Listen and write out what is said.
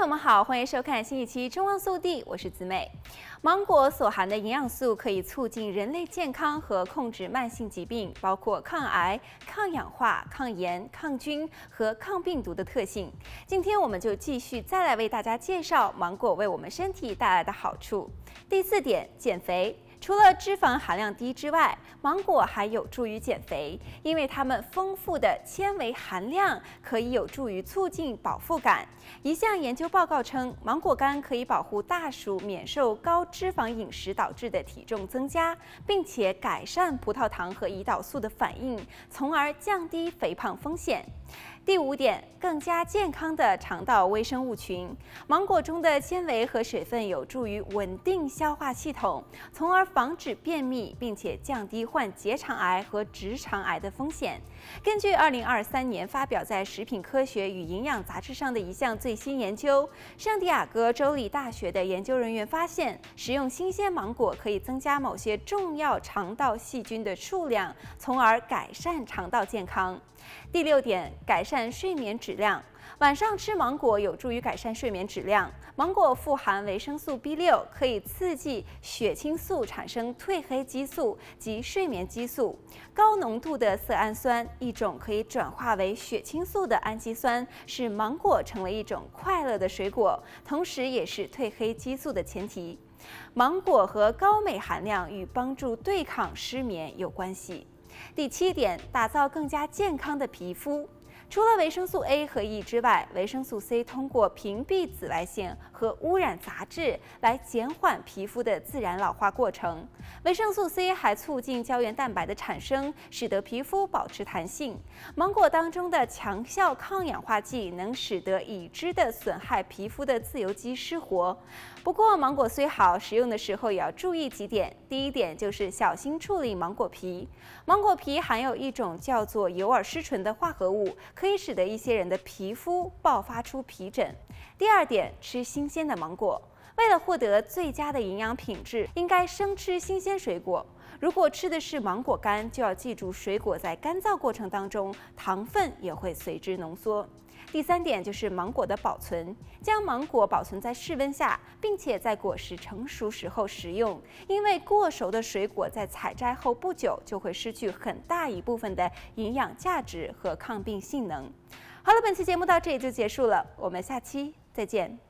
朋友们好，欢迎收看新一期《中望速递》，我是子美。芒果所含的营养素可以促进人类健康和控制慢性疾病，包括抗癌、抗氧化、抗炎、抗菌和抗病毒的特性。今天我们就继续再来为大家介绍芒果为我们身体带来的好处。第四点，减肥。除了脂肪含量低之外，芒果还有助于减肥，因为它们丰富的纤维含量可以有助于促进饱腹感。一项研究报告称，芒果干可以保护大鼠免受高脂肪饮食导致的体重增加，并且改善葡萄糖和胰岛素的反应，从而降低肥胖风险。第五点，更加健康的肠道微生物群。芒果中的纤维和水分有助于稳定消化系统，从而防止便秘，并且降低患结肠癌和直肠癌的风险。根据二零二三年发表在《食品科学与营养杂志》上的一项最新研究，圣地亚哥州立大学的研究人员发现，食用新鲜芒果可以增加某些重要肠道细菌的数量，从而改善肠道健康。第六点，改善睡眠质量。晚上吃芒果有助于改善睡眠质量。芒果富含维生素 B6，可以刺激血清素产生褪黑激素及睡眠激素。高浓度的色氨酸，一种可以转化为血清素的氨基酸，使芒果成为一种快乐的水果，同时也是褪黑激素的前提。芒果和高镁含量与帮助对抗失眠有关系。第七点，打造更加健康的皮肤。除了维生素 A 和 E 之外，维生素 C 通过屏蔽紫外线和污染杂质来减缓皮肤的自然老化过程。维生素 C 还促进胶原蛋白的产生，使得皮肤保持弹性。芒果当中的强效抗氧化剂能使得已知的损害皮肤的自由基失活。不过，芒果虽好，食用的时候也要注意几点。第一点就是小心处理芒果皮。芒果皮含有一种叫做尤尔失醇的化合物。可以使得一些人的皮肤爆发出皮疹。第二点，吃新鲜的芒果。为了获得最佳的营养品质，应该生吃新鲜水果。如果吃的是芒果干，就要记住水果在干燥过程当中，糖分也会随之浓缩。第三点就是芒果的保存，将芒果保存在室温下，并且在果实成熟时候食用，因为过熟的水果在采摘后不久就会失去很大一部分的营养价值和抗病性能。好了，本期节目到这里就结束了，我们下期再见。